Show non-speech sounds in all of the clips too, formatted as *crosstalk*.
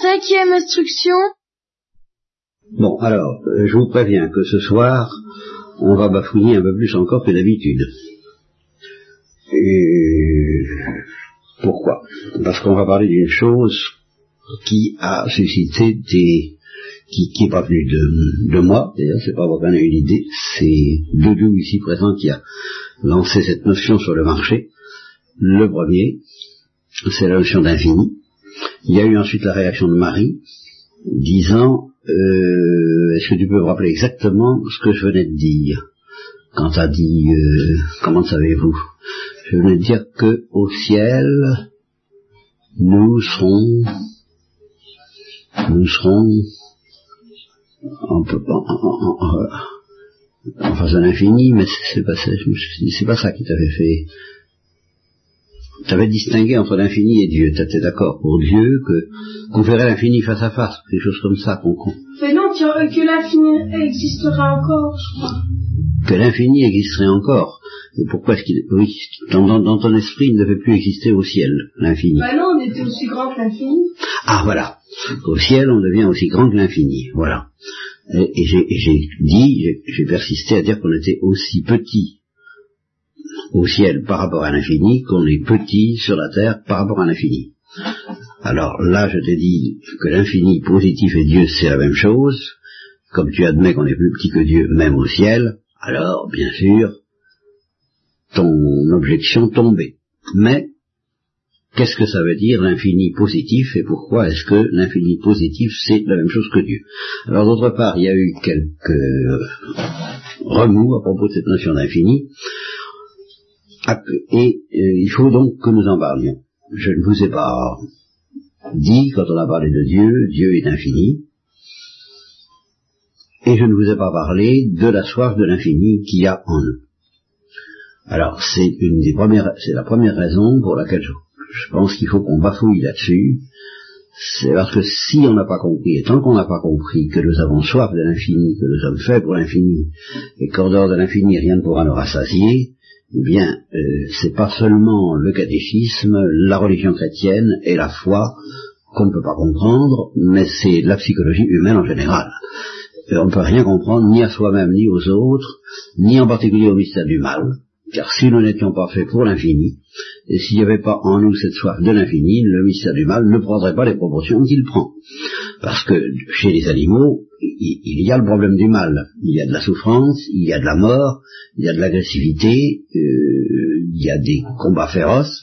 Cinquième instruction. Bon, alors, euh, je vous préviens que ce soir, on va bafouiller un peu plus encore que d'habitude. Et pourquoi? Parce qu'on va parler d'une chose qui a suscité des... qui n'est pas venu de, de moi, d'ailleurs, c'est pas moi qui en ai eu l'idée, c'est Doudou ici présent qui a lancé cette notion sur le marché. Le premier, c'est la notion d'infini. Il y a eu ensuite la réaction de Marie, disant euh, Est-ce que tu peux me rappeler exactement ce que je venais de dire? Quand tu as dit euh, Comment savez-vous? Je venais de dire que au ciel, nous serons nous serons en, en, en, en face de l'infini, mais c'est pas, pas ça qui t'avait fait tu avais distingué entre l'infini et Dieu. Tu étais d'accord pour Dieu que qu'on verrait l'infini face à face, quelque chose comme ça qu'on Mais non, que l'infini existera encore, je crois. Que l'infini existerait encore. Et pourquoi est-ce qu'il oui, dans, dans, ton esprit, il ne devait plus exister au ciel, l'infini. Bah non, on était aussi grand que l'infini. Ah voilà. Au ciel, on devient aussi grand que l'infini. Voilà. Et, et j'ai dit, j'ai persisté à dire qu'on était aussi petit au ciel par rapport à l'infini qu'on est petit sur la terre par rapport à l'infini. Alors là, je t'ai dit que l'infini positif et Dieu, c'est la même chose. Comme tu admets qu'on est plus petit que Dieu, même au ciel, alors, bien sûr, ton objection tombait. Mais, qu'est-ce que ça veut dire l'infini positif et pourquoi est-ce que l'infini positif, c'est la même chose que Dieu? Alors, d'autre part, il y a eu quelques remous à propos de cette notion d'infini. Et euh, il faut donc que nous en parlions. Je ne vous ai pas dit, quand on a parlé de Dieu, Dieu est infini, et je ne vous ai pas parlé de la soif de l'infini qu'il y a en nous. Alors c'est une des premières, c'est la première raison pour laquelle je, je pense qu'il faut qu'on bafouille là-dessus. C'est parce que si on n'a pas compris, et tant qu'on n'a pas compris que nous avons soif de l'infini, que nous sommes faits pour l'infini, et qu'en dehors de l'infini rien ne pourra nous rassasier, eh bien, euh, c'est pas seulement le catéchisme, la religion chrétienne et la foi qu'on ne peut pas comprendre, mais c'est la psychologie humaine en général. Euh, on ne peut rien comprendre ni à soi-même ni aux autres, ni en particulier au mystère du mal, car si nous n'étions pas faits pour l'infini, et s'il n'y avait pas en nous cette soif de l'infini, le mystère du mal ne prendrait pas les proportions qu'il prend. Parce que chez les animaux, il, y a le problème du mal. Il y a de la souffrance, il y a de la mort, il y a de l'agressivité, euh, il y a des combats féroces,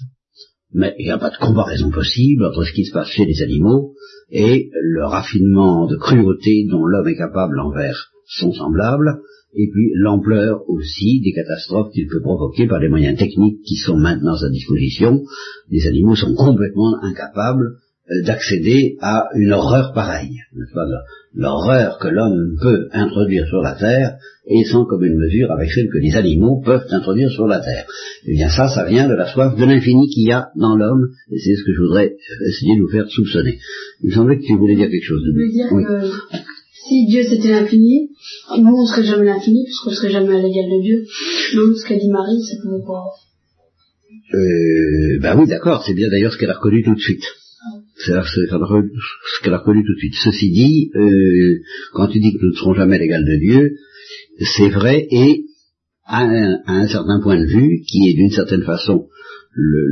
mais il n'y a pas de comparaison possible entre ce qui se passe chez les animaux et le raffinement de cruauté dont l'homme est capable envers son semblable, et puis l'ampleur aussi des catastrophes qu'il peut provoquer par les moyens techniques qui sont maintenant à disposition. Les animaux sont complètement incapables d'accéder à une horreur pareille. L'horreur que l'homme peut introduire sur la terre et sans comme une mesure avec celle que les animaux peuvent introduire sur la terre. Eh bien ça, ça vient de la soif de l'infini qu'il y a dans l'homme, et c'est ce que je voudrais essayer de vous faire soupçonner. Il me semblait que tu voulais dire quelque chose. De... veux dire que si Dieu c'était l'infini, nous on serait jamais l'infini, puisqu'on serait jamais à l'égal de Dieu. Donc ce qu'a dit Marie, ça pouvait pas... Euh, ben oui, d'accord, c'est bien d'ailleurs ce qu'elle a reconnu tout de suite. C'est ce qu'elle a reconnu tout de suite. Ceci dit, euh, quand tu dis que nous ne serons jamais l'égal de Dieu, c'est vrai et à un, certain point de vue, qui est d'une certaine façon le,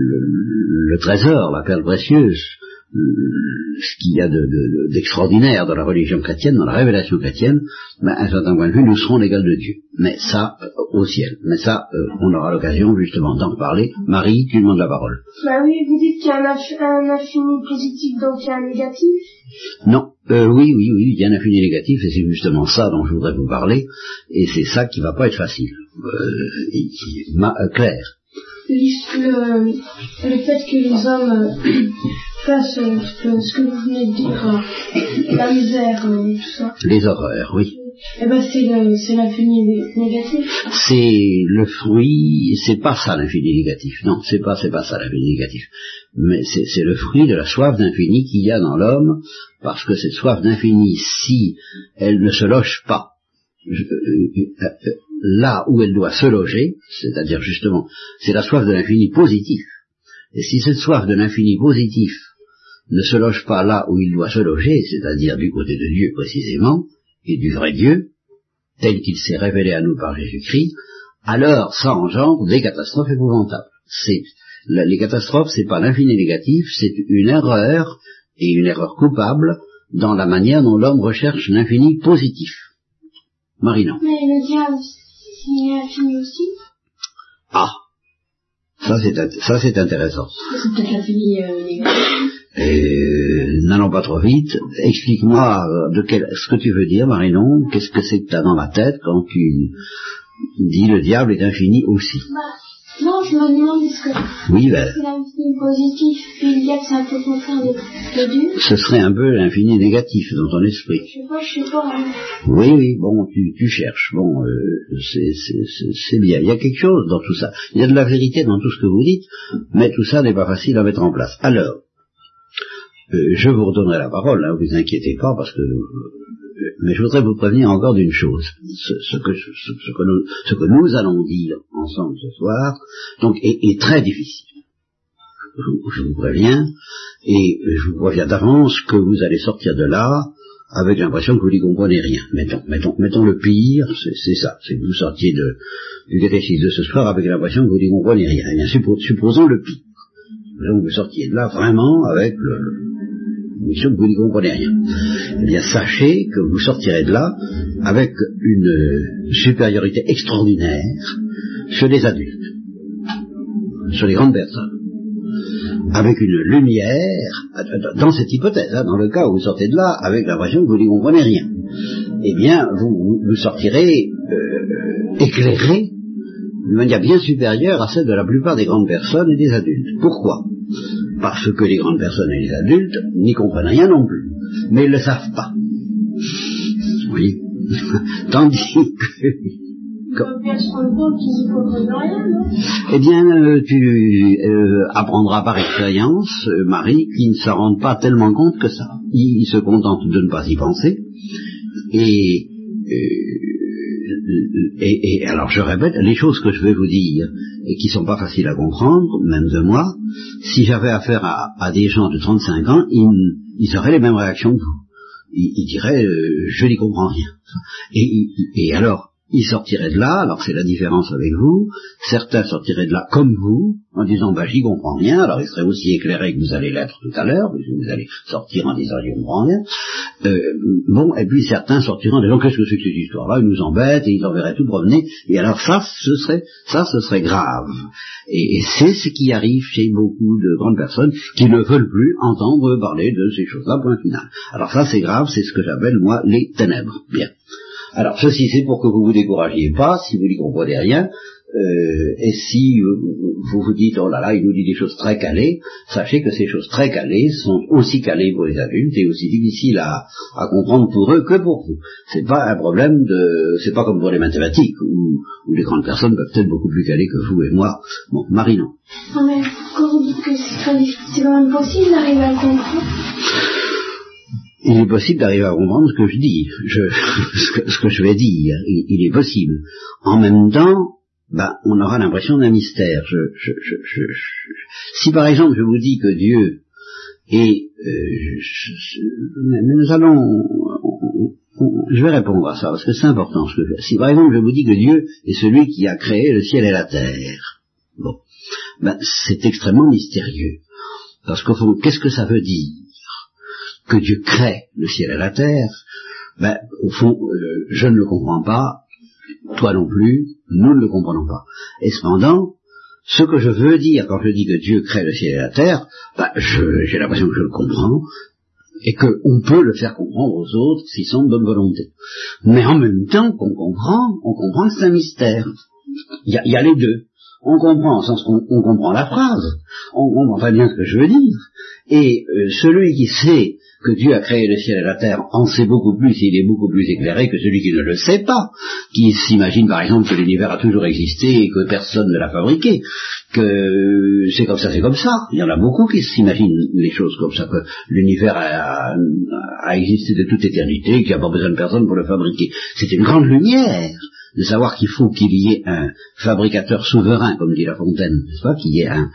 le, trésor, la perle précieuse, ce qu'il y a d'extraordinaire de, dans la religion chrétienne, dans la révélation chrétienne, ben, à un certain point de vue, nous serons l'égal de Dieu. Mais ça, euh, au ciel. Mais ça, euh, on aura l'occasion justement d'en parler. Marie, tu demandes la parole. Bah oui, vous dites qu'il y a un, infini positif, donc il y a un négatif Non, euh, oui, oui, oui, il y a un infini négatif, et c'est justement ça dont je voudrais vous parler, et c'est ça qui va pas être facile. clair. Le, le, fait que les hommes fassent ce que vous venez de dire, la misère, tout ça. Les horreurs, oui. Eh ben c'est l'infini négatif. C'est le fruit, c'est pas ça l'infini négatif. Non, c'est pas c'est pas ça l'infini négatif. Mais c'est le fruit de la soif d'infini qu'il y a dans l'homme, parce que cette soif d'infini, si elle ne se loge pas euh, euh, euh, là où elle doit se loger, c'est-à-dire justement, c'est la soif de l'infini positif. Et si cette soif de l'infini positif ne se loge pas là où il doit se loger, c'est-à-dire du côté de Dieu précisément, et du vrai Dieu, tel qu'il s'est révélé à nous par Jésus-Christ, alors ça engendre des catastrophes épouvantables. C'est, les catastrophes, c'est pas l'infini négatif, c'est une erreur, et une erreur coupable, dans la manière dont l'homme recherche l'infini positif. Marinon. Mais le diable, c'est infini aussi? Ah ça c'est, ça c'est intéressant. C'est peut-être l'infini euh, négatif. N'allons pas trop vite. Explique-moi euh, de quel, ce que tu veux dire, Marinon. Qu'est-ce que c'est que tu as dans la tête quand tu dis le diable est infini aussi? Bah, non, je me demande est-ce que oui, ben, c'est l'infini positif, puis le diable c'est un peu contraire de, de Dieu. Ce serait un peu l'infini négatif dans ton esprit. Je sais pas, je sais pas. Hein. Oui, oui, bon, tu, tu cherches. Bon, euh, c'est bien. Il y a quelque chose dans tout ça. Il y a de la vérité dans tout ce que vous dites, mais tout ça n'est pas facile à mettre en place. Alors, euh, je vous redonnerai la parole, hein, vous inquiétez pas, parce que mais je voudrais vous prévenir encore d'une chose. Ce, que, ce, que nous, allons dire ensemble ce soir donc, est, très difficile. Je, vous préviens, et je vous préviens d'avance que vous allez sortir de là avec l'impression que vous n'y comprenez rien. Mettons, mettons, mettons le pire, c'est ça, c'est que vous sortiez de, du catéchisme de ce soir avec l'impression que vous n'y comprenez rien. Eh bien, supposons le pire. Donc vous sortiez de là vraiment avec le, que vous n'y comprenez rien. Eh bien, sachez que vous sortirez de là avec une supériorité extraordinaire sur les adultes, sur les grandes personnes, avec une lumière, dans cette hypothèse, hein, dans le cas où vous sortez de là avec l'impression que vous n'y comprenez rien, eh bien, vous, vous sortirez euh, éclairé d'une manière bien supérieure à celle de la plupart des grandes personnes et des adultes. Pourquoi? Parce que les grandes personnes et les adultes n'y comprennent rien non plus, mais ils ne le savent pas. Oui. *laughs* Tandis que... Eh bien, euh, tu euh, apprendras par expérience, euh, Marie, qu'ils ne s'en rendent pas tellement compte que ça. Ils, se contentent de ne pas y penser. Et, et, et, alors je répète, les choses que je vais vous dire, et qui sont pas faciles à comprendre, même de moi, si j'avais affaire à, des gens de 35 ans, ils, auraient les mêmes réactions que vous. Ils, diraient, euh, je n'y comprends rien. Et alors, ils sortiraient de là, alors c'est la différence avec vous, certains sortiraient de là comme vous, en disant bah j'y comprends rien, alors ils seraient aussi éclairés que vous allez l'être tout à l'heure, puisque vous allez sortir en disant j'y comprends rien. Euh, bon, et puis certains sortiront en disant qu'est-ce que c'est que cette histoire-là, ils nous embêtent et ils enverraient tout promener, et alors ça, ce serait ça, ce serait grave. Et, et c'est ce qui arrive chez beaucoup de grandes personnes qui ne veulent plus entendre parler de ces choses-là, point final. Alors ça c'est grave, c'est ce que j'appelle moi les ténèbres. Bien. Alors ceci c'est pour que vous vous découragiez pas si vous n'y comprenez rien. Euh, et si vous vous dites oh là là il nous dit des choses très calées, sachez que ces choses très calées sont aussi calées pour les adultes et aussi difficiles à, comprendre pour eux que pour vous. C'est pas un problème de c'est pas comme pour les mathématiques où, les grandes personnes peuvent être beaucoup plus calées que vous et moi. Bon, Marie non. Non mais quand vous dites que c'est quand même possible d'arriver à comprendre il est possible d'arriver à comprendre ce que je dis, *laughs* ce, que, je vais dire, il, est possible. En même temps, ben, on aura l'impression d'un mystère. si par exemple je vous dis que Dieu est... Euh, mais nous allons... je vais répondre à ça, parce que c'est important ce que je Si par exemple je vous dis que Dieu est celui qui a créé le ciel et la terre, bon, ben, c'est extrêmement mystérieux. Parce qu'au fond, qu'est-ce que ça veut dire? Que Dieu crée le ciel et la terre, ben, au fond, euh, je ne le comprends pas, toi non plus, nous ne le comprenons pas. Et cependant, ce que je veux dire quand je dis que Dieu crée le ciel et la terre, ben, j'ai l'impression que je le comprends, et qu'on peut le faire comprendre aux autres s'ils sont de bonne volonté. Mais en même temps qu'on comprend, on comprend que c'est un mystère. Il y, a, les deux. On comprend en sens qu'on comprend la phrase, on comprend très bien ce que je veux dire, et euh, celui qui sait que Dieu a créé le ciel et la terre en sait beaucoup plus et il est beaucoup plus éclairé que celui qui ne le sait pas, qui s'imagine par exemple que l'univers a toujours existé et que personne ne l'a fabriqué, que c'est comme ça, c'est comme ça. Il y en a beaucoup qui s'imaginent les choses comme ça, que l'univers a, existé de toute éternité, qu'il n'y a pas besoin de personne pour le fabriquer. C'est une grande lumière de savoir qu'il faut qu'il y ait un fabricateur souverain, comme dit La Fontaine, n'est-ce pas, qu'il y ait un,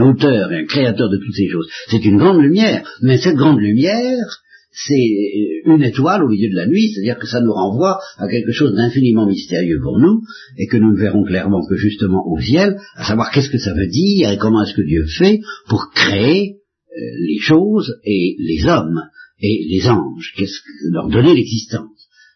auteur et un créateur de toutes ces choses. C'est une grande lumière, mais cette grande lumière, c'est une étoile au milieu de la nuit, c'est-à-dire que ça nous renvoie à quelque chose d'infiniment mystérieux pour nous, et que nous ne verrons clairement que justement au ciel, à savoir qu'est-ce que ça veut dire et comment est-ce que Dieu fait pour créer euh, les choses et les hommes et les anges, qu'est-ce que leur donner l'existence.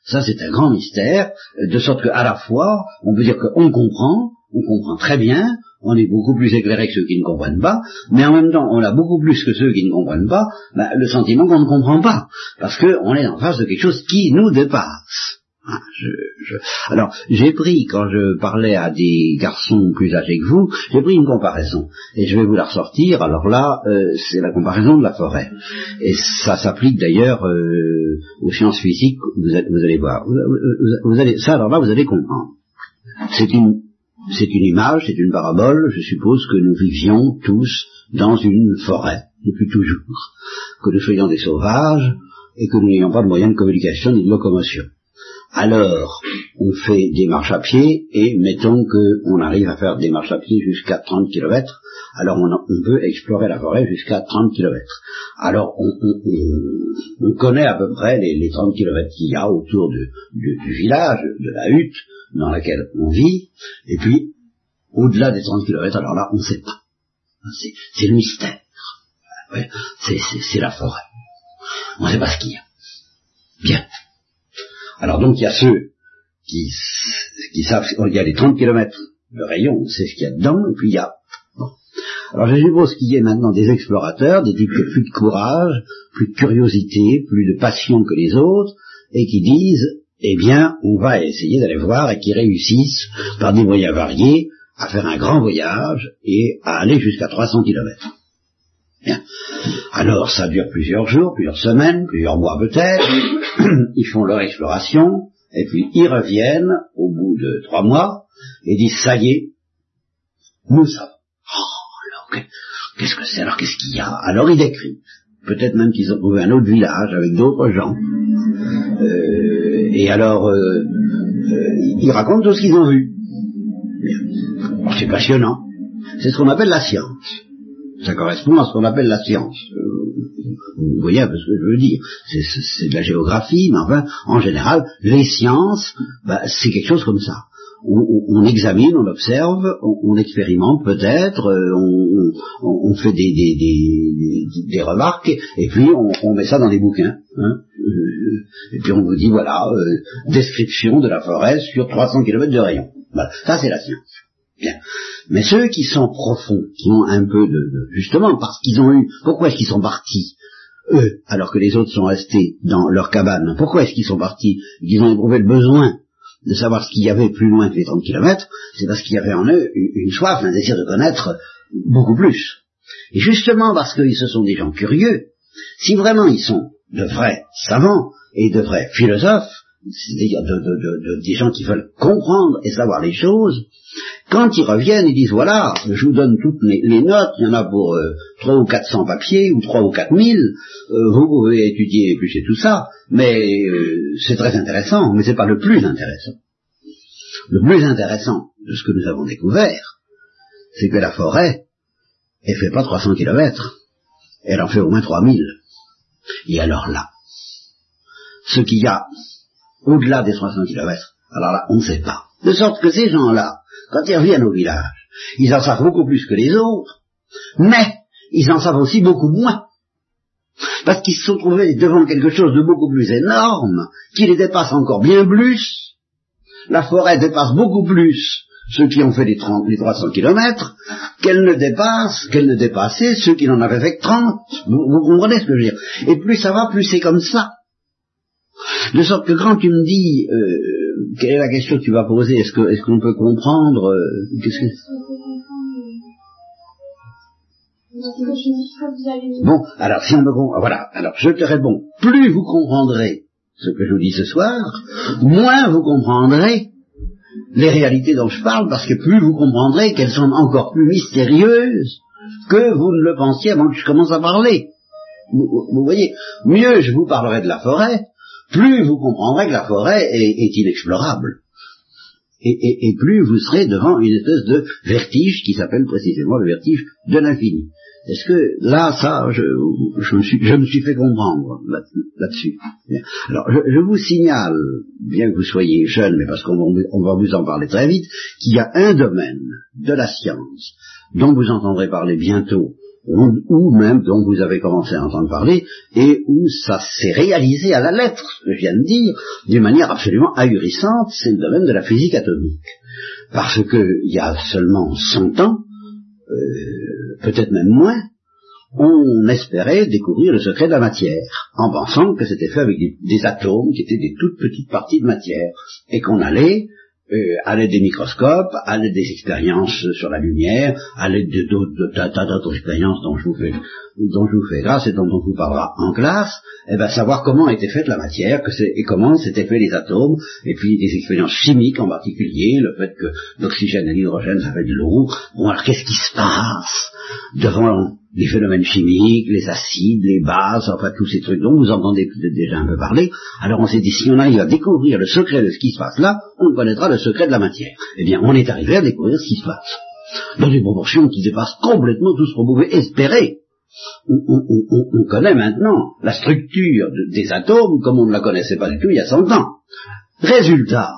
Ça, c'est un grand mystère, de sorte qu'à la fois, on peut dire qu'on comprend, on comprend très bien, on est beaucoup plus éclairé que ceux qui ne comprennent pas, mais en même temps, on a beaucoup plus que ceux qui ne comprennent pas ben, le sentiment qu'on ne comprend pas, parce qu'on est en face de quelque chose qui nous dépasse. Ah, alors, j'ai pris, quand je parlais à des garçons plus âgés que vous, j'ai pris une comparaison, et je vais vous la ressortir. Alors là, euh, c'est la comparaison de la forêt. Et ça s'applique d'ailleurs euh, aux sciences physiques, vous, allez voir. Vous, allez, ça, alors là, vous allez comprendre. C'est une image, c'est une parabole, je suppose que nous vivions tous dans une forêt, depuis toujours. Que nous soyons des sauvages, et que nous n'ayons pas de moyens de communication ni de locomotion alors on fait des marches à pied et mettons qu'on arrive à faire des marches à pied jusqu'à 30 km, alors on, peut explorer la forêt jusqu'à 30 km. Alors on, connaît à peu près les, 30 km qu'il y a autour du, village, de la hutte dans laquelle on vit, et puis au-delà des 30 km, alors là on ne sait pas. C'est le mystère. c'est la forêt. On ne sait pas ce qu'il y a. Bien. Alors donc il y a ceux qui, savent, il y a les 30 km de rayon, c'est ce qu'il y a dedans, et puis il y a... Alors je suppose qu'il y ait maintenant des explorateurs, des types qui ont plus de courage, plus de curiosité, plus de passion que les autres, et qui disent, eh bien, on va essayer d'aller voir et qui réussissent, par des moyens variés, à faire un grand voyage et à aller jusqu'à 300 km. Bien. Alors ça dure plusieurs jours, plusieurs semaines, plusieurs mois peut-être. *clears throat* ils font leur exploration, et puis ils reviennent au bout de trois mois et disent ça y est, nous savons. Oh, alors qu'est-ce que c'est Alors qu'est-ce qu'il y a? Alors ils décrivent. Peut-être même qu'ils ont trouvé un autre village avec d'autres gens. Euh, et alors, euh, euh, ils racontent tout ce qu'ils ont vu. C'est passionnant. C'est ce qu'on appelle la science. Ça correspond à ce qu'on appelle la science. Euh, vous voyez un peu ce que je veux dire. C'est de la géographie, mais enfin, en général, les sciences, bah, c'est quelque chose comme ça. On, examine, on observe, on, expérimente peut-être, euh, on, fait des, remarques, et puis on, met ça dans des bouquins. Hein. Euh, et puis on vous dit, voilà, description de la forêt sur 300 km de rayon. Voilà, ça c'est la science. Bien. Mais ceux qui sont profonds, qui ont un peu de, justement parce qu'ils ont eu, pourquoi est-ce qu'ils sont partis eux, alors que les autres sont restés dans leur cabane? Pourquoi est-ce qu'ils sont partis? Ils ont éprouvé le besoin de savoir ce qu'il y avait plus loin que les 30 kilomètres, c'est parce qu'il y avait en eux une soif, un désir de connaître beaucoup plus. Et justement parce qu'ils se sont des gens curieux, si vraiment ils sont de vrais savants et de vrais philosophes, c'est-à-dire de, des gens qui veulent comprendre et savoir les choses, quand ils reviennent, ils disent voilà, je vous donne toutes les, notes, il y en a pour euh, trois ou quatre cents papiers, ou trois ou quatre mille, euh, vous pouvez étudier et éplucher tout ça, mais euh, c'est très intéressant, mais c'est pas le plus intéressant. Le plus intéressant de ce que nous avons découvert, c'est que la forêt, elle fait pas 300 kilomètres, elle en fait au moins 3000. Et alors là, ce qu'il y a au-delà des 300 kilomètres, alors là, on ne sait pas. De sorte que ces gens-là, quand ils reviennent au village, ils en savent beaucoup plus que les autres, mais ils en savent aussi beaucoup moins. Parce qu'ils se sont trouvés devant quelque chose de beaucoup plus énorme, qui les dépasse encore bien plus. La forêt dépasse beaucoup plus ceux qui ont fait les, 30, les 300 kilomètres, qu'elle ne dépasse, qu'elle ne dépassait ceux qui n'en avaient fait que 30. Vous, comprenez ce que je veux dire? Et plus ça va, plus c'est comme ça. De sorte que quand tu me dis, euh, quelle est la question que tu vas poser Est-ce que est-ce qu'on peut comprendre euh, Qu'est-ce que Bon, alors si on me comprend, voilà, alors je te réponds, plus vous comprendrez ce que je vous dis ce soir, moins vous comprendrez les réalités dont je parle, parce que plus vous comprendrez qu'elles sont encore plus mystérieuses que vous ne le pensiez avant que je commence à parler. Vous, vous voyez, mieux je vous parlerai de la forêt, plus vous comprendrez que la forêt est, inexplorable. Et, plus vous serez devant une espèce de vertige qui s'appelle précisément le vertige de l'infini. Est-ce que là, ça, je, me suis, fait comprendre là-dessus Alors, je, vous signale, bien que vous soyez jeune, mais parce qu'on va vous en parler très vite, qu'il y a un domaine de la science dont vous entendrez parler bientôt, ou, même dont vous avez commencé à entendre parler, et où ça s'est réalisé à la lettre, ce que je viens de dire, d'une manière absolument ahurissante, c'est le domaine de la physique atomique. Parce qu'il y a seulement 100 ans, euh, peut-être même moins, on espérait découvrir le secret de la matière, en pensant que c'était fait avec des, atomes qui étaient des toutes petites parties de matière, et qu'on allait, euh, à l'aide des microscopes, à l'aide des expériences sur la lumière, à l'aide de, tas d'autres expériences dont je vous fais dont je vous fais grâce et dont on vous parlera en classe, eh ben, savoir comment était faite la matière que et comment s'étaient faits les atomes, et puis des expériences chimiques en particulier, le fait que l'oxygène et l'hydrogène ça fait de l'eau. Bon, alors qu'est-ce qui se passe devant les phénomènes chimiques, les acides, les bases, enfin tous ces trucs dont vous entendez peut-être déjà un peu parler. Alors on s'est dit, si on arrive à découvrir le secret de ce qui se passe là, on connaîtra le secret de la matière. Eh bien, on est arrivé à découvrir ce qui se passe. Dans des proportions qui dépassent complètement tout ce qu'on pouvait espérer on, connaît maintenant la structure des atomes comme on ne la connaissait pas du tout il y a 100 ans. Résultat,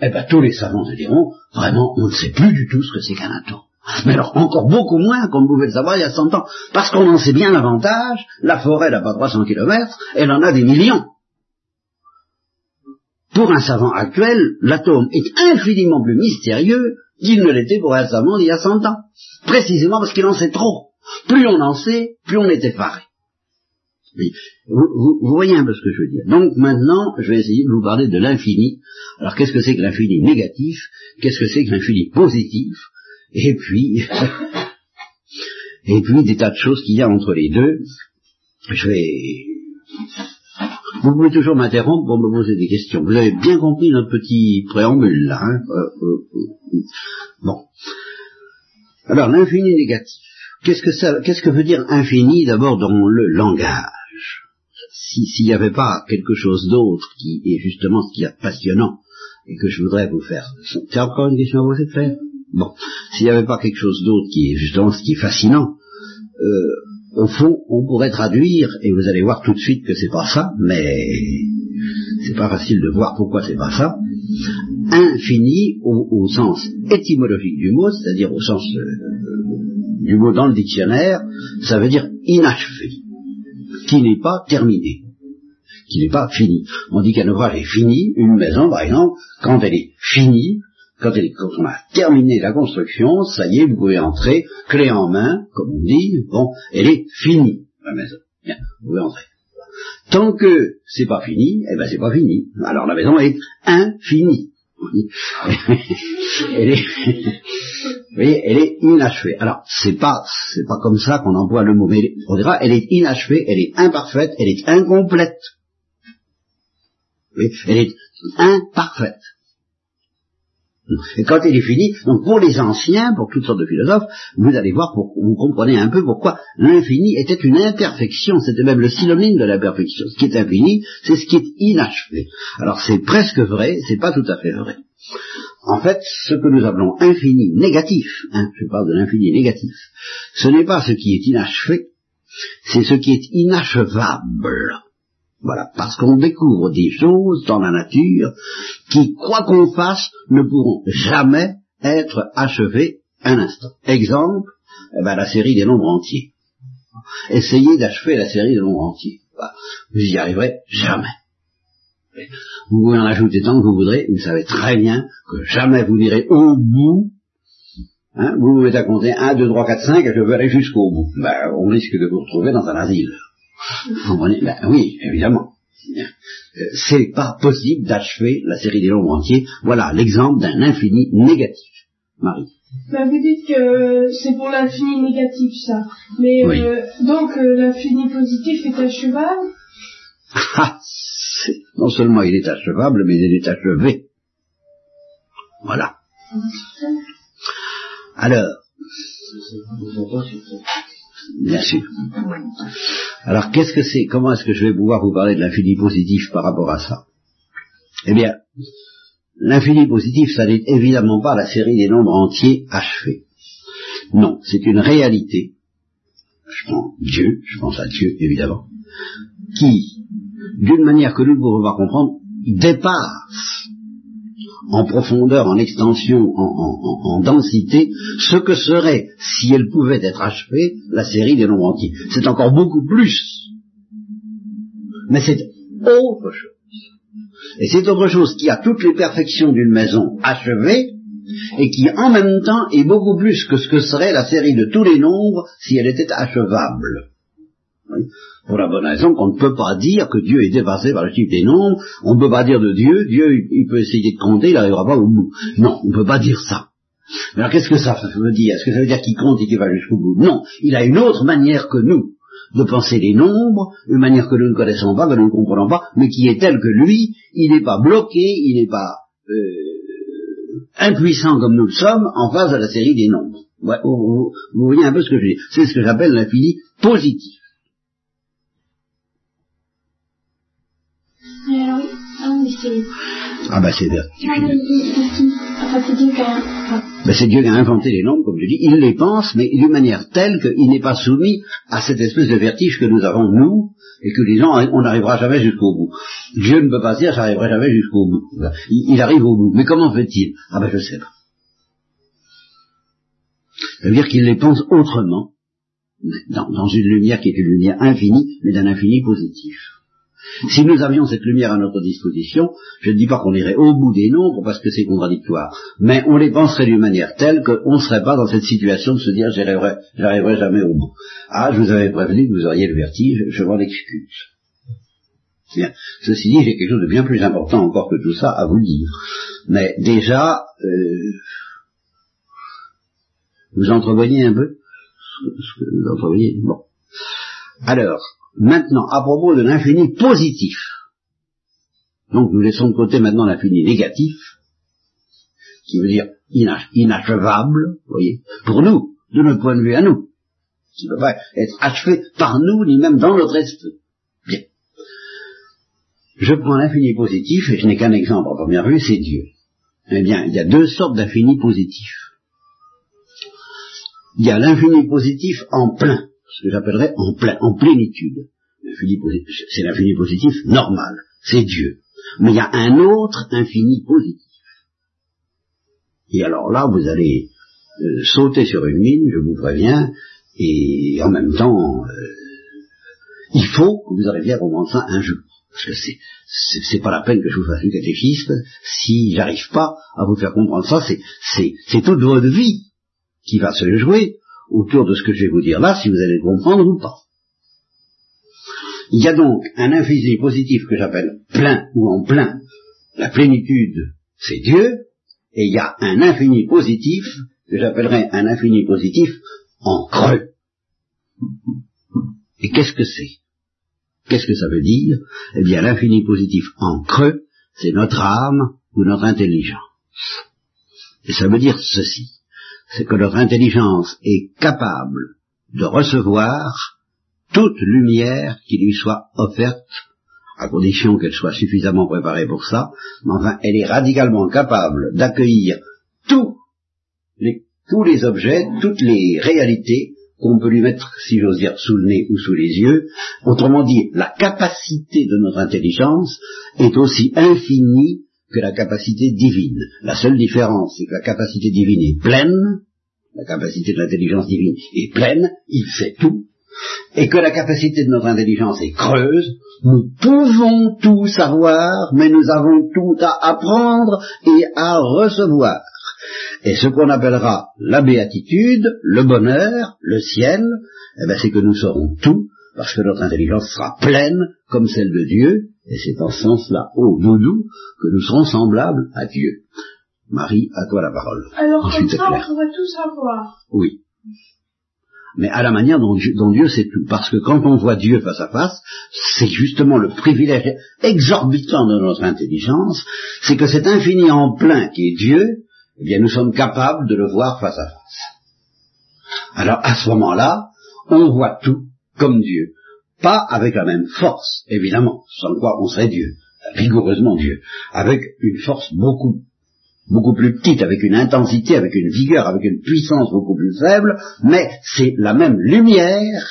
eh ben, tous les savants se diront, vraiment, on ne sait plus du tout ce que c'est qu'un atome. Mais alors, encore beaucoup moins qu'on ne pouvait le savoir il y a 100 ans. Parce qu'on en sait bien l'avantage, la forêt n'a pas 300 kilomètres, elle en a des millions. Pour un savant actuel, l'atome est infiniment plus mystérieux qu'il ne l'était pour un savant d'il y a 100 ans. Précisément parce qu'il en sait trop. Plus on en sait, plus on est effaré. Vous, voyez un peu ce que je veux dire. Donc maintenant, je vais essayer de vous parler de l'infini. Alors qu'est-ce que c'est que l'infini négatif? Qu'est-ce que c'est que l'infini positif? Et puis, et puis des tas de choses qu'il y a entre les deux. Je vais... Vous pouvez toujours m'interrompre pour me poser des questions. Vous avez bien compris notre petit préambule là. Hein euh, euh, euh, bon. Alors l'infini négatif. Qu'est-ce que ça, qu'est-ce que veut dire infini d'abord dans le langage? S'il n'y avait pas quelque chose d'autre qui est justement ce qui est passionnant et que je voudrais vous faire. C'est encore une question à vous faire? Bon, s'il n'y avait pas quelque chose d'autre qui est justement ce qui est fascinant, euh, au fond, on pourrait traduire, et vous allez voir tout de suite que c'est pas ça, mais c'est pas facile de voir pourquoi c'est pas ça. Infini au, sens étymologique du mot, c'est-à-dire au sens euh, du mot dans le dictionnaire, ça veut dire inachevé, qui n'est pas terminé, qui n'est pas fini. On dit qu'un ouvrage est fini, une maison par exemple, quand elle est finie, quand, on a terminé la construction, ça y est, vous pouvez entrer, clé en main, comme on dit, bon, elle est finie, la maison. Bien, vous pouvez entrer. Tant que c'est pas fini, eh ben c'est pas fini. Alors la maison est infinie. *laughs* elle est, vous voyez, elle est inachevée. Alors, c'est pas, c'est pas comme ça qu'on emploie le mot, mais on dira, elle est inachevée, elle est imparfaite, elle est incomplète. Oui, elle est imparfaite. Et quand elle est finie, donc pour les anciens, pour toutes sortes de philosophes, vous allez voir, vous comprenez un peu pourquoi l'infini était une imperfection, c'était même le synonyme de la perfection. Ce qui est infini, c'est ce qui est inachevé. Alors c'est presque vrai, c'est pas tout à fait vrai. En fait, ce que nous appelons infini négatif, hein, je parle de l'infini négatif, ce n'est pas ce qui est inachevé, c'est ce qui est inachevable. Voilà, parce qu'on découvre des choses dans la nature qui, quoi qu'on fasse, ne pourront jamais être achevées un instant. Exemple, eh ben, la série des nombres entiers. Essayez d'achever la série des nombres entiers. Vous n'y arriverez jamais. Vous pouvez en ajouter tant que vous voudrez, vous savez très bien que jamais vous n'irez au bout. Hein, vous vous mettez à compter 1, 2, 3, 4, 5 et je vais aller jusqu'au bout. Ben, on risque de vous retrouver dans un asile. Vous comprenez? Ben oui, évidemment. C'est pas possible d'achever la série des nombres entiers. Voilà l'exemple d'un infini négatif. Marie. Ben, vous dites que c'est pour l'infini négatif ça. Mais euh, donc euh, l'infini positif est achevable? Ah, non seulement il est achevable, mais il est achevé. Voilà. Alors, bien sûr. Alors qu'est-ce que c'est Comment est-ce que je vais pouvoir vous parler de l'infini positif par rapport à ça? Eh bien, l'infini positif, ça n'est évidemment pas la série des nombres entiers achevés. Non, c'est une réalité. Je prends Dieu, je pense à Dieu évidemment, qui, d'une manière que nous ne pouvons pas comprendre, dépasse en profondeur, en extension, en, densité, ce que serait, si elle pouvait être achevée, la série des nombres entiers. C'est encore beaucoup plus. Mais c'est autre chose. Et c'est autre chose qui a toutes les perfections d'une maison achevée, et qui en même temps est beaucoup plus que ce que serait la série de tous les nombres si elle était achevable. Pour la bonne raison qu'on ne peut pas dire que Dieu est dépassé par le chiffre des nombres, on ne peut pas dire de Dieu, Dieu il peut essayer de compter, il n'arrivera pas au bout. Non, on ne peut pas dire ça. Alors qu'est-ce que ça veut dire? Est-ce que ça veut dire qu'il compte et qu'il va jusqu'au bout? Non, il a une autre manière que nous de penser les nombres, une manière que nous ne connaissons pas, que nous ne comprenons pas, mais qui est telle que lui, il n'est pas bloqué, il n'est pas euh, impuissant comme nous le sommes en face de la série des nombres. vous, voyez un peu ce que je dis. C'est ce que j'appelle l'infini positif. Ah ben c'est ben, c'est Dieu qui a inventé les nombres, comme je dis, il les pense, mais d'une manière telle qu'il n'est pas soumis à cette espèce de vertige que nous avons, nous, et que les gens, on n'arrivera jamais jusqu'au bout. Dieu ne peut pas dire, j'arriverai jamais jusqu'au bout. Il, arrive au bout. Mais comment fait-il? Ah ben je sais pas. Ça veut dire qu'il les pense autrement, dans, dans une lumière qui est une lumière infinie, mais d'un infini positif. Si nous avions cette lumière à notre disposition, je ne dis pas qu'on irait au bout des nombres parce que c'est contradictoire, mais on les penserait d'une manière telle qu'on ne serait pas dans cette situation de se dire j'arriverai, jamais au bout. Ah, je vous avais prévenu que vous auriez le vertige, je m'en excuse. Bien. Ceci dit, j'ai quelque chose de bien plus important encore que tout ça à vous dire. Mais déjà, euh, vous entrevoyez un peu? Ce que vous entrevoyez Bon. Alors, Maintenant, à propos de l'infini positif, donc nous laissons de côté maintenant l'infini négatif, qui veut dire inachevable, vous voyez, pour nous, de notre point de vue à nous, qui ne peut pas être achevé par nous, ni même dans notre esprit. Bien. Je prends l'infini positif, et je n'ai qu'un exemple en première vue, c'est Dieu. Eh bien, il y a deux sortes d'infini positif. Il y a l'infini positif en plein, ce que j'appellerais en, plénitude. C'est l'infini positif normal, c'est Dieu. Mais il y a un autre infini positif. Et alors là, vous allez euh, sauter sur une mine, je vous préviens, et en même temps, euh, il faut que vous arriviez à comprendre ça un jour. Parce que c'est, c'est, pas la peine que je vous fasse une catéchisme si j'arrive pas à vous faire comprendre ça. C'est, c'est toute votre vie qui va se jouer autour de ce que je vais vous dire là, si vous allez le comprendre ou pas. Il y a donc un infini positif que j'appelle plein ou en plein. La plénitude, c'est Dieu, et il y a un infini positif que j'appellerais un infini positif en creux. Et qu'est-ce que c'est? Qu'est-ce que ça veut dire? Eh bien, l'infini positif en creux, c'est notre âme ou notre intelligence. Et ça veut dire ceci, c'est que notre intelligence est capable de recevoir toute lumière qui lui soit offerte, à condition qu'elle soit suffisamment préparée pour ça, mais enfin, elle est radicalement capable d'accueillir tous les, tous les objets, toutes les réalités qu'on peut lui mettre, si j'ose dire, sous le nez ou sous les yeux. Autrement dit, la capacité de notre intelligence est aussi infinie que la capacité divine. La seule différence, c'est que la capacité divine est pleine, la capacité de l'intelligence divine est pleine, il sait tout, et que la capacité de notre intelligence est creuse, nous pouvons tout savoir, mais nous avons tout à apprendre et à recevoir. Et ce qu'on appellera la béatitude, le bonheur, le ciel, eh ben c'est que nous saurons tout, parce que notre intelligence sera pleine comme celle de Dieu, et c'est en ce sens-là, au doudou, que nous serons semblables à Dieu. Marie, à toi la parole. Alors comme ça, on va tout savoir. Oui mais à la manière dont Dieu, sait tout. Parce que quand on voit Dieu face à face, c'est justement le privilège exorbitant de notre intelligence, c'est que cet infini en plein qui est Dieu, eh bien nous sommes capables de le voir face à face. Alors à ce moment-là, on voit tout comme Dieu. Pas avec la même force, évidemment, sans quoi on serait Dieu, vigoureusement Dieu, avec une force beaucoup beaucoup plus petite, avec une intensité, avec une vigueur, avec une puissance beaucoup plus faible, mais c'est la même lumière,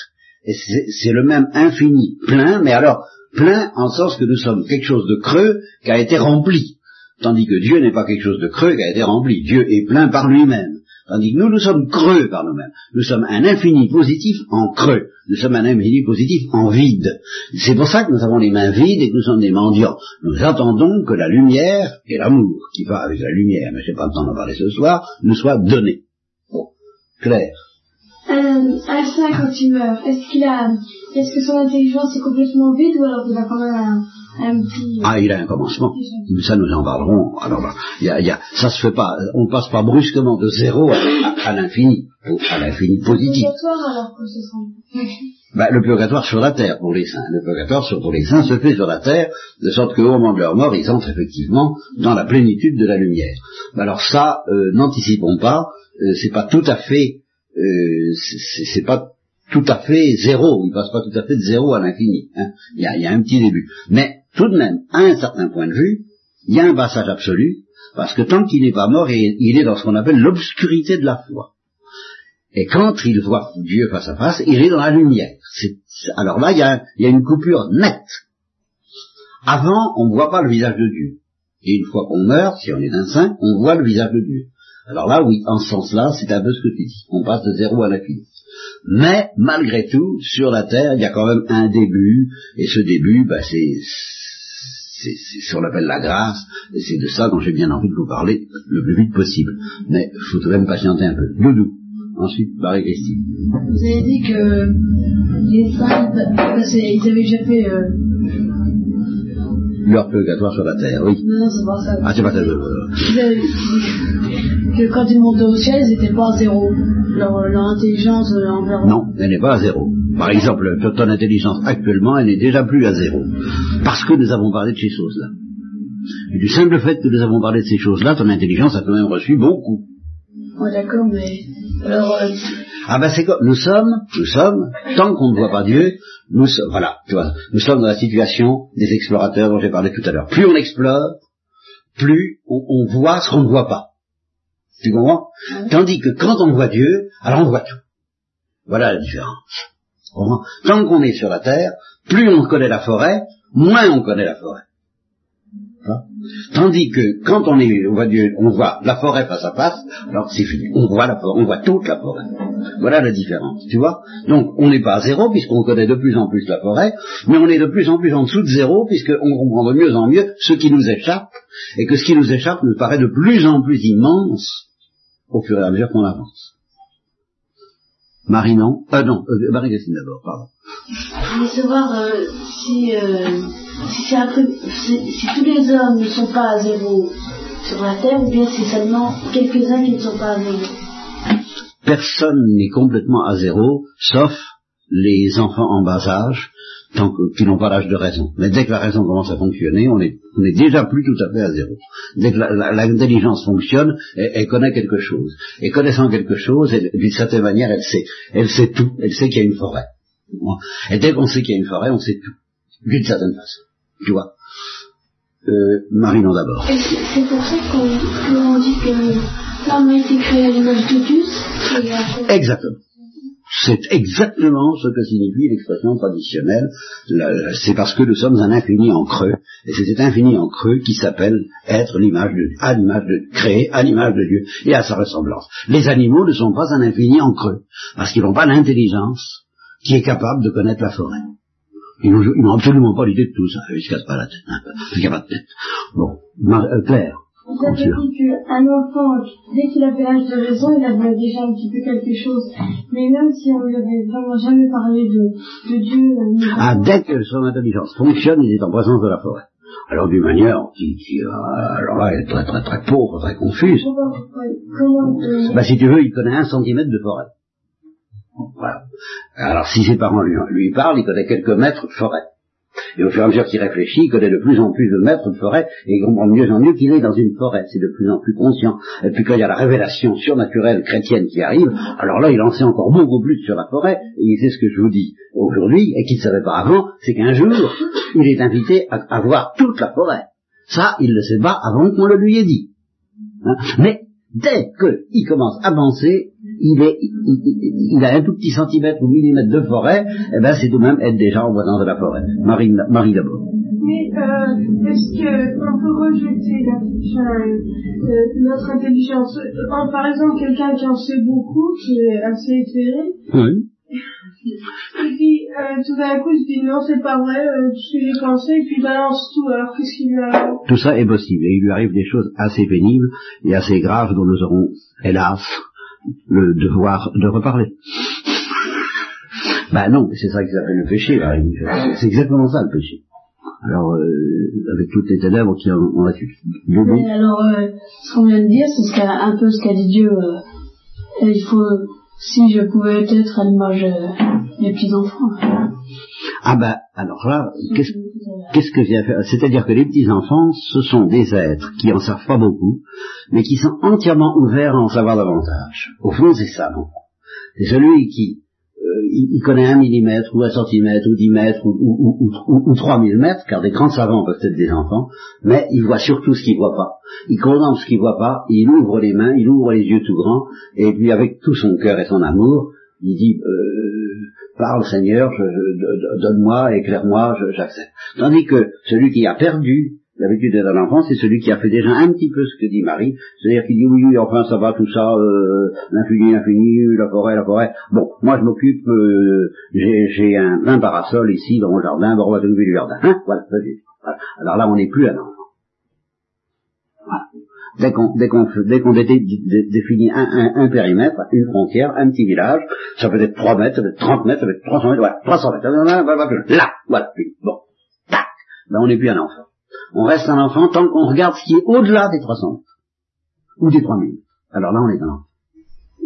et c'est le même infini plein, mais alors plein en sens que nous sommes quelque chose de creux qui a été rempli, tandis que Dieu n'est pas quelque chose de creux qui a été rempli, Dieu est plein par lui-même. Tandis que nous, nous sommes creux par nous-mêmes. Nous sommes un infini positif en creux. Nous sommes un infini positif en vide. C'est pour ça que nous avons les mains vides et que nous sommes des mendiants. Nous attendons que la lumière et l'amour qui va avec la lumière, mais je n'ai pas le temps d'en parler ce soir, nous soient donnés. Bon, clair. Euh, quand il meurt, est-ce qu'il a, est-ce que son intelligence est complètement vide ou alors il a quand même un, ah, il a un commencement. Ça, nous en parlerons. Alors y a, y a, ça se fait pas. On passe pas brusquement de zéro à, l'infini, à l'infini positif. alors *laughs* ben, le purgatoire sur la terre pour les saints. Le purgatoire sur, pour les saints se fait sur la terre, de sorte qu'au moment de leur mort, ils entrent effectivement dans la plénitude de la lumière. Ben, alors ça, euh, n'anticipons pas. Euh, c'est pas tout à fait. Euh, c'est pas tout à fait zéro. Il passe pas tout à fait de zéro à l'infini. Hein. Il, y a, y a un petit début. Mais tout de même, à un certain point de vue, il y a un passage absolu, parce que tant qu'il n'est pas mort, il est dans ce qu'on appelle l'obscurité de la foi. Et quand il voit Dieu face à face, il est dans la lumière. alors là, il y, a, il y, a, une coupure nette. Avant, on ne voit pas le visage de Dieu. Et une fois qu'on meurt, si on est un saint, on voit le visage de Dieu. Alors là, oui, en ce sens-là, c'est un peu ce que tu dis. On passe de zéro à l'infini. Mais, malgré tout, sur la Terre, il y a quand même un début, et ce début, bah, c'est c'est ce qu'on appelle la grâce, et c'est de ça dont j'ai bien envie de vous parler le plus vite possible. Mais il faut tout de même patienter un peu. Doudou. Ensuite, Marie-Christine. Vous avez dit que les saints, ils avaient déjà fait... Euh... Leur purgatoire sur la terre, oui. Non, non, c'est pas ça. Ah, c'est pas ça. Que quand ils montaient au ciel, ils n'étaient pas à zéro. Leur, leur intelligence euh, envers... Non, elle n'est pas à zéro. Par exemple, ton intelligence actuellement, elle n'est déjà plus à zéro. Parce que nous avons parlé de ces choses-là. Et du simple fait que nous avons parlé de ces choses-là, ton intelligence a quand même reçu beaucoup. Oh, d'accord, mais alors. Euh... Ah ben c'est comme nous sommes, nous sommes, tant qu'on ne voit pas Dieu, nous sommes, voilà, tu vois, nous sommes dans la situation des explorateurs dont j'ai parlé tout à l'heure. Plus on explore, plus on, on voit ce qu'on ne voit pas. Tu comprends Tandis que quand on voit Dieu, alors on voit tout. Voilà la différence. Tant qu'on est sur la terre, plus on connaît la forêt, moins on connaît la forêt. Hein? Tandis que quand on est, on voit, Dieu, on voit la forêt face à face, alors c'est fini. On voit la forêt, on voit toute la forêt. Voilà la différence, tu vois? Donc on n'est pas à zéro puisqu'on connaît de plus en plus la forêt, mais on est de plus en plus en dessous de zéro puisqu'on comprend de mieux en mieux ce qui nous échappe et que ce qui nous échappe nous paraît de plus en plus immense au fur et à mesure qu'on avance. Marie, non euh, non, euh, Marie-Christine d'abord, pardon. Je voulais savoir euh, si, euh, si, si, si, tous les hommes ne sont pas à zéro sur la Terre, ou bien c'est seulement quelques-uns qui ne sont pas à zéro. Personne n'est complètement à zéro, sauf les enfants en bas âge, tant qu'ils n'ont pas l'âge de raison. Mais dès que la raison commence à fonctionner, on est, on est déjà plus tout à fait à zéro. Dès que l'intelligence fonctionne, elle, connaît quelque chose. Et connaissant quelque chose, d'une certaine manière, elle sait. Elle sait tout. Elle sait qu'il y a une forêt. Et dès qu'on sait qu'il y a une forêt, on sait tout. D'une certaine façon. Tu vois euh, Marinon d'abord. C'est pour ça qu'on dit que l'homme a été créé à l'image de Dieu. Exactement. C'est exactement ce que signifie l'expression traditionnelle. C'est parce que nous sommes un infini en creux. Et c'est cet infini en creux qui s'appelle être l'image de à l'image de créé à l'image de Dieu et à sa ressemblance. Les animaux ne sont pas un infini en creux, parce qu'ils n'ont pas l'intelligence qui est capable de connaître la forêt. Ils n'ont absolument pas l'idée de tout ça. Ils se cassent pas la tête. Hein. Pas de tête. Bon, euh, Claire. Vous avez dit qu'un enfant, dès qu'il avait l'âge de raison, il avait déjà un petit peu quelque chose. Mais même si on lui avait vraiment jamais parlé de, de Dieu... Euh, ah, dès que son intelligence fonctionne, il est en présence de la forêt. Alors d'une manière qui, qui euh, alors là, elle est très très très pauvre, très confuse. Comment, euh... bah, si tu veux, il connaît un centimètre de forêt. Voilà. Alors si ses parents lui, lui parlent, il connaît quelques mètres de forêt. Et au fur et à mesure qu'il réfléchit, il connaît de plus en plus de maîtres de forêt, et il comprend mieux en mieux qu'il est dans une forêt. C'est de plus en plus conscient. Et puis quand il y a la révélation surnaturelle chrétienne qui arrive, alors là, il en sait encore beaucoup plus sur la forêt, et il sait ce que je vous dis aujourd'hui, et qu'il ne savait pas avant, c'est qu'un jour, il est invité à, voir toute la forêt. Ça, il ne le sait pas avant qu'on le lui ait dit. Hein. Mais dès qu'il commence à avancer, il, est, il, a un tout petit centimètre ou millimètre de forêt, et eh ben c'est tout de même être déjà en voisin de la forêt. Marie, Marie d'abord. Mais euh, est-ce qu'on peut rejeter la, euh, notre intelligence? Par exemple, quelqu'un qui en sait beaucoup, qui est assez éclairé, oui. *laughs* Et puis, euh, tout d'un coup, il se dit non, c'est pas vrai, euh, tout ce que j'ai pensé, et puis balance tout, alors qu'est-ce qui lui arrive Tout ça est possible, et il lui arrive des choses assez pénibles et assez graves dont nous aurons, hélas, le devoir de reparler. ben non, c'est ça qui s'appelle le péché, c'est exactement ça le péché. Alors, euh, avec toutes les ténèbres qui en, ont dessus. Alors, euh, ce qu'on vient de dire, c'est un peu ce qu'a dit Dieu. Euh, il faut si je pouvais être à l'image des petits-enfants. Ah ben, alors là, qu'est-ce que j'ai à faire? C'est-à-dire que les petits-enfants, ce sont des êtres qui en savent pas beaucoup, mais qui sont entièrement ouverts à en savoir davantage. Au fond, c'est ça, C'est celui qui euh, il, connaît un millimètre, ou un centimètre, ou dix mètres, ou, trois mille mètres, car des grands savants peuvent être des enfants, mais il voit surtout ce qu'il voit pas. Il condense ce qu'il voit pas, il ouvre les mains, il ouvre les yeux tout grands, et puis avec tout son cœur et son amour, il dit euh, parle Seigneur, donne-moi, éclaire-moi, j'accepte. Tandis que celui qui a perdu L'habitude d'un enfant, c'est celui qui a fait déjà un petit peu ce que dit Marie, c'est-à-dire qu'il dit oui, oui, enfin ça va tout ça, euh, l'infini, l'infini, la forêt, la forêt. Bon, moi je m'occupe, euh, j'ai un, un, parasol ici dans mon jardin, bon, on va du jardin. Hein? Voilà, Alors là, on n'est plus un enfant. Dès qu'on dès qu'on dès qu'on définit un, un, un, périmètre, une frontière, un petit village, ça peut être 3 mètres, ça peut être 30 mètres, ça peut être 300 mètres, voilà, 300 mètres, là, voilà, bon, tac, là on n'est plus un enfant on reste un enfant tant qu'on regarde ce qui est au-delà des 300 mètres, ou des 3000. Alors là, on est un enfant.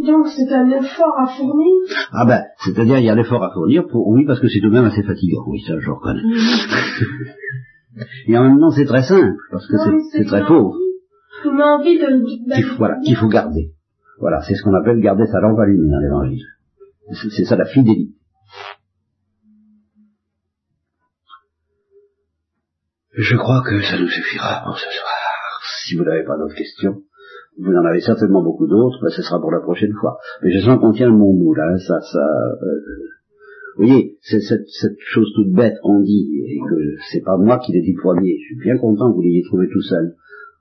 Donc c'est un effort à fournir? Ah ben, c'est-à-dire il y a l'effort à fournir, pour, oui, parce que c'est tout de même assez fatigant, oui, ça je reconnais. *laughs* Et en même temps c'est très simple, parce que c'est très pauvre. On a envie de... Qu'il faut, voilà, qu'il faut garder. Voilà, c'est ce qu'on appelle garder sa lampe allumée dans l'évangile. C'est ça la fidélité. Je crois que ça nous suffira pour ce soir. Si vous n'avez pas d'autres questions, vous en avez certainement beaucoup d'autres, mais ce sera pour la prochaine fois. Mais je sens qu'on tient mon bout là, ça, ça. Euh, vous voyez, c'est cette, cette, chose toute bête qu'on dit, et que c'est pas moi qui l'ai dit premier. Je suis bien content que vous l'ayez trouvé tout seul.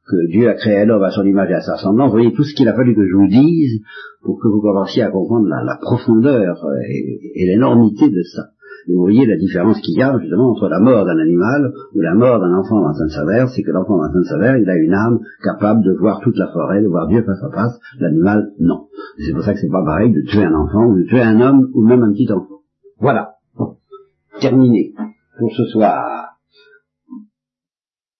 Que Dieu a créé l'homme à son image et à sa ressemblance. Vous voyez tout ce qu'il a fallu que je vous dise pour que vous commenciez à comprendre la, profondeur et l'énormité de ça. Et vous voyez la différence qu'il y a justement entre la mort d'un animal ou la mort d'un enfant dans Sainte-Savère, c'est que l'enfant dans Sainte-Savère, il a une âme capable de voir toute la forêt, de voir Dieu face à face, l'animal, non. C'est pour ça que c'est pas pareil de tuer un enfant ou de tuer un homme ou même un petit enfant. Voilà. Terminé pour ce soir.